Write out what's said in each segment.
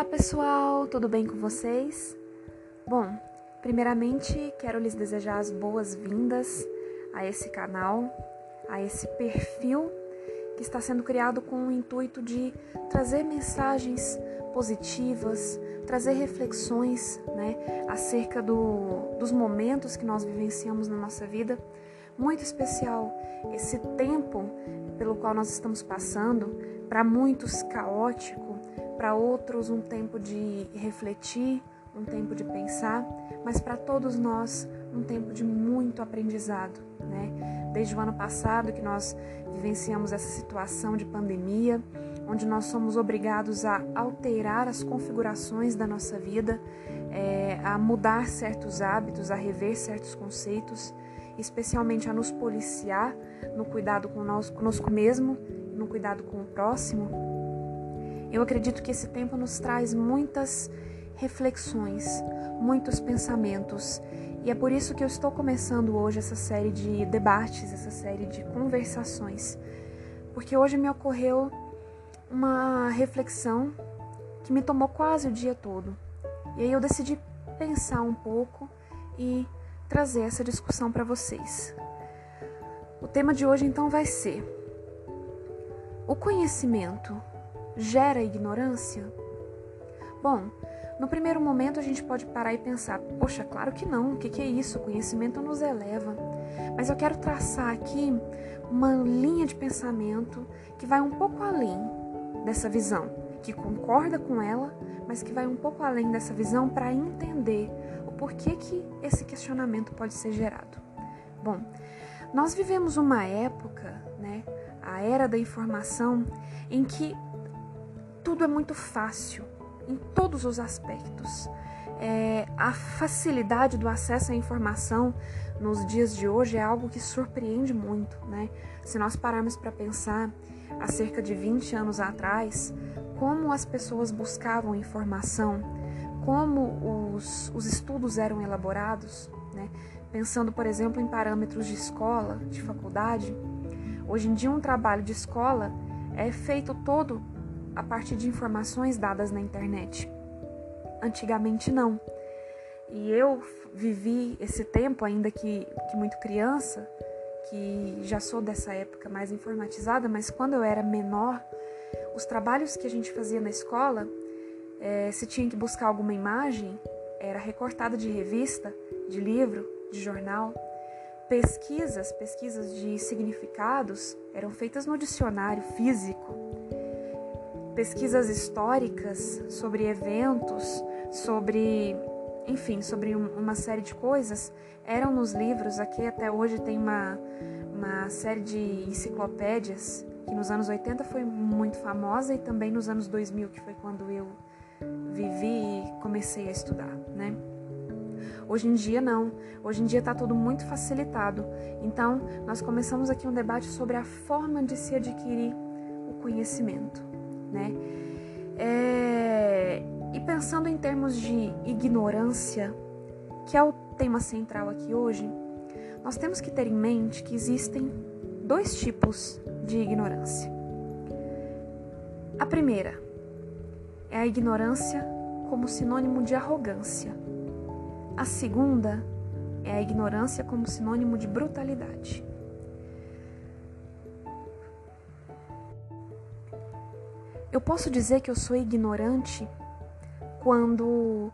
Olá pessoal, tudo bem com vocês? Bom, primeiramente quero lhes desejar as boas-vindas a esse canal, a esse perfil que está sendo criado com o intuito de trazer mensagens positivas, trazer reflexões né, acerca do, dos momentos que nós vivenciamos na nossa vida. Muito especial esse tempo pelo qual nós estamos passando, para muitos caótico para outros um tempo de refletir, um tempo de pensar, mas para todos nós um tempo de muito aprendizado, né? Desde o ano passado que nós vivenciamos essa situação de pandemia, onde nós somos obrigados a alterar as configurações da nossa vida, é, a mudar certos hábitos, a rever certos conceitos, especialmente a nos policiar no cuidado conosco mesmo, no cuidado com o próximo eu acredito que esse tempo nos traz muitas reflexões, muitos pensamentos, e é por isso que eu estou começando hoje essa série de debates, essa série de conversações, porque hoje me ocorreu uma reflexão que me tomou quase o dia todo. E aí eu decidi pensar um pouco e trazer essa discussão para vocês. O tema de hoje então vai ser o conhecimento gera ignorância? Bom, no primeiro momento a gente pode parar e pensar: poxa, claro que não, o que é isso? O conhecimento nos eleva. Mas eu quero traçar aqui uma linha de pensamento que vai um pouco além dessa visão, que concorda com ela, mas que vai um pouco além dessa visão para entender o porquê que esse questionamento pode ser gerado. Bom, nós vivemos uma época, né, a era da informação, em que tudo é muito fácil em todos os aspectos. É, a facilidade do acesso à informação nos dias de hoje é algo que surpreende muito, né? Se nós pararmos para pensar há cerca de 20 anos atrás, como as pessoas buscavam informação, como os, os estudos eram elaborados, né? Pensando, por exemplo, em parâmetros de escola, de faculdade, hoje em dia um trabalho de escola é feito todo a partir de informações dadas na internet. Antigamente não. E eu vivi esse tempo, ainda que, que muito criança, que já sou dessa época mais informatizada, mas quando eu era menor, os trabalhos que a gente fazia na escola, é, se tinha que buscar alguma imagem, era recortada de revista, de livro, de jornal. Pesquisas, pesquisas de significados, eram feitas no dicionário físico pesquisas históricas sobre eventos, sobre, enfim, sobre uma série de coisas, eram nos livros. Aqui até hoje tem uma, uma série de enciclopédias que nos anos 80 foi muito famosa e também nos anos 2000, que foi quando eu vivi e comecei a estudar, né? Hoje em dia não. Hoje em dia está tudo muito facilitado. Então, nós começamos aqui um debate sobre a forma de se adquirir o conhecimento né? É... E pensando em termos de ignorância, que é o tema central aqui hoje, nós temos que ter em mente que existem dois tipos de ignorância. A primeira é a ignorância como sinônimo de arrogância. A segunda é a ignorância como sinônimo de brutalidade. Eu posso dizer que eu sou ignorante quando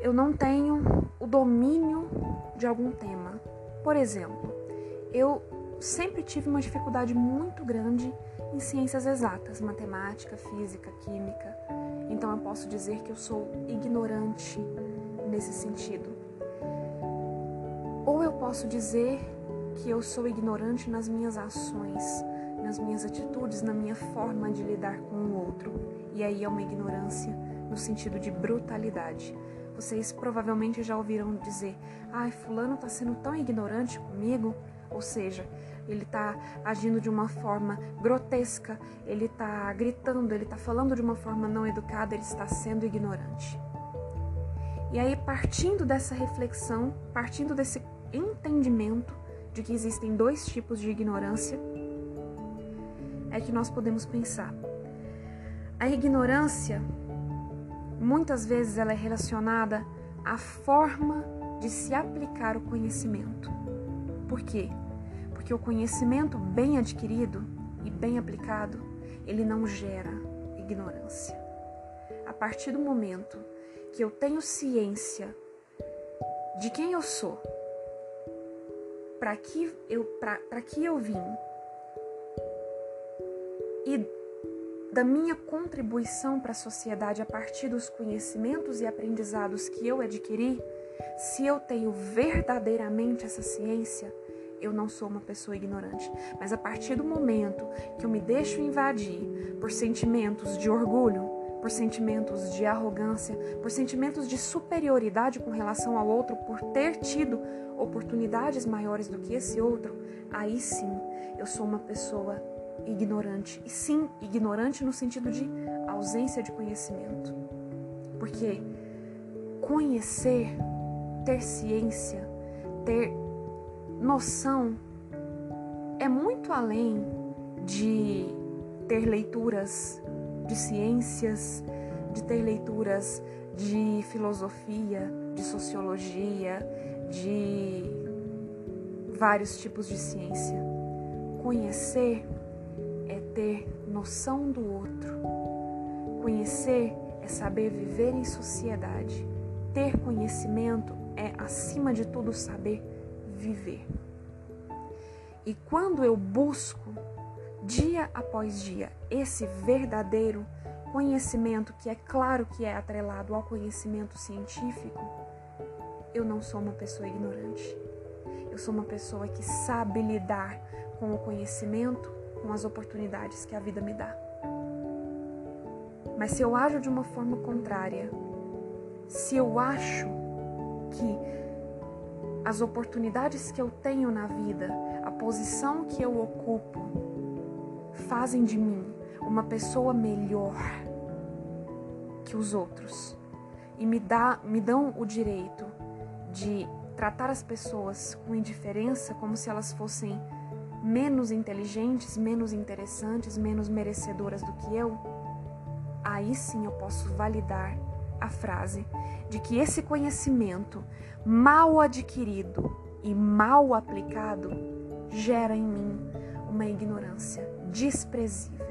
eu não tenho o domínio de algum tema. Por exemplo, eu sempre tive uma dificuldade muito grande em ciências exatas, matemática, física, química. Então eu posso dizer que eu sou ignorante nesse sentido. Ou eu posso dizer que eu sou ignorante nas minhas ações, nas minhas atitudes, na minha forma de lidar com o outro. E aí é uma ignorância no sentido de brutalidade. Vocês provavelmente já ouviram dizer: ai, Fulano está sendo tão ignorante comigo. Ou seja, ele está agindo de uma forma grotesca, ele está gritando, ele está falando de uma forma não educada, ele está sendo ignorante. E aí, partindo dessa reflexão, partindo desse entendimento de que existem dois tipos de ignorância, é que nós podemos pensar. A ignorância muitas vezes ela é relacionada à forma de se aplicar o conhecimento. Por quê? Porque o conhecimento bem adquirido e bem aplicado, ele não gera ignorância. A partir do momento que eu tenho ciência de quem eu sou, para que eu para que eu vim e da minha contribuição para a sociedade a partir dos conhecimentos e aprendizados que eu adquiri, se eu tenho verdadeiramente essa ciência, eu não sou uma pessoa ignorante. Mas a partir do momento que eu me deixo invadir por sentimentos de orgulho, por sentimentos de arrogância, por sentimentos de superioridade com relação ao outro, por ter tido oportunidades maiores do que esse outro, aí sim eu sou uma pessoa ignorante. E sim, ignorante no sentido de ausência de conhecimento. Porque conhecer, ter ciência, ter noção é muito além de ter leituras de ciências, de ter leituras de filosofia, de sociologia, de vários tipos de ciência. Conhecer ter noção do outro. Conhecer é saber viver em sociedade. Ter conhecimento é, acima de tudo, saber viver. E quando eu busco, dia após dia, esse verdadeiro conhecimento, que é claro que é atrelado ao conhecimento científico, eu não sou uma pessoa ignorante. Eu sou uma pessoa que sabe lidar com o conhecimento com as oportunidades que a vida me dá. Mas se eu ajo de uma forma contrária, se eu acho que as oportunidades que eu tenho na vida, a posição que eu ocupo, fazem de mim uma pessoa melhor que os outros e me, dá, me dão o direito de tratar as pessoas com indiferença como se elas fossem menos inteligentes, menos interessantes, menos merecedoras do que eu, aí sim eu posso validar a frase de que esse conhecimento mal adquirido e mal aplicado gera em mim uma ignorância desprezível.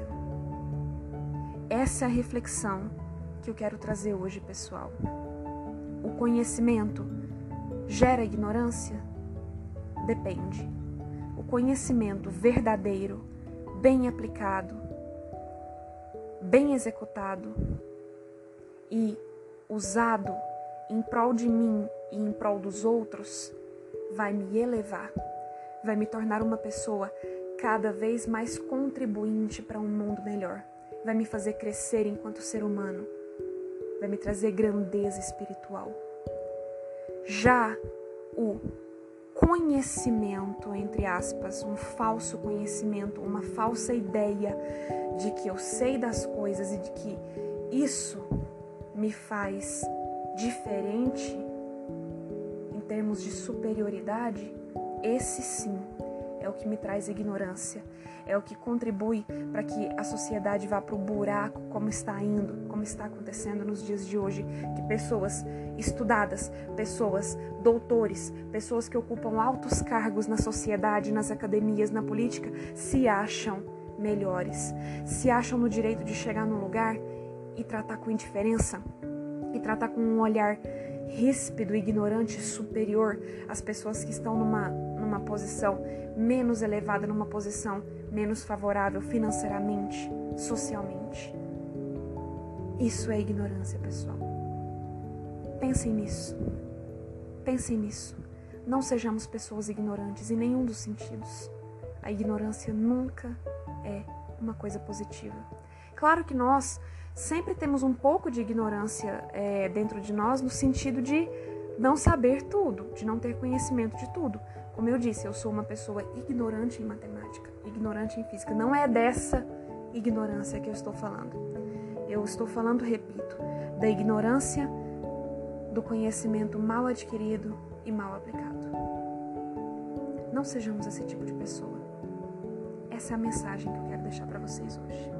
Essa é a reflexão que eu quero trazer hoje, pessoal. O conhecimento gera ignorância? Depende conhecimento verdadeiro, bem aplicado, bem executado e usado em prol de mim e em prol dos outros, vai me elevar, vai me tornar uma pessoa cada vez mais contribuinte para um mundo melhor, vai me fazer crescer enquanto ser humano, vai me trazer grandeza espiritual. Já o conhecimento, entre aspas, um falso conhecimento, uma falsa ideia de que eu sei das coisas e de que isso me faz diferente em termos de superioridade, esse sim é o que me traz ignorância, é o que contribui para que a sociedade vá para o buraco como está indo, como está acontecendo nos dias de hoje, que pessoas estudadas, pessoas doutores, pessoas que ocupam altos cargos na sociedade, nas academias, na política, se acham melhores, se acham no direito de chegar num lugar e tratar com indiferença, e tratar com um olhar ríspido, ignorante, superior às pessoas que estão numa, numa posição menos elevada, numa posição menos favorável financeiramente, socialmente. Isso é ignorância, pessoal. Pensem nisso. Pensem nisso. Não sejamos pessoas ignorantes em nenhum dos sentidos. A ignorância nunca é uma coisa positiva. Claro que nós sempre temos um pouco de ignorância é, dentro de nós, no sentido de não saber tudo, de não ter conhecimento de tudo. Como eu disse, eu sou uma pessoa ignorante em matemática, ignorante em física. Não é dessa ignorância que eu estou falando. Eu estou falando, repito, da ignorância do conhecimento mal adquirido e mal aplicado. Não sejamos esse tipo de pessoa. Essa é a mensagem que eu quero deixar para vocês hoje.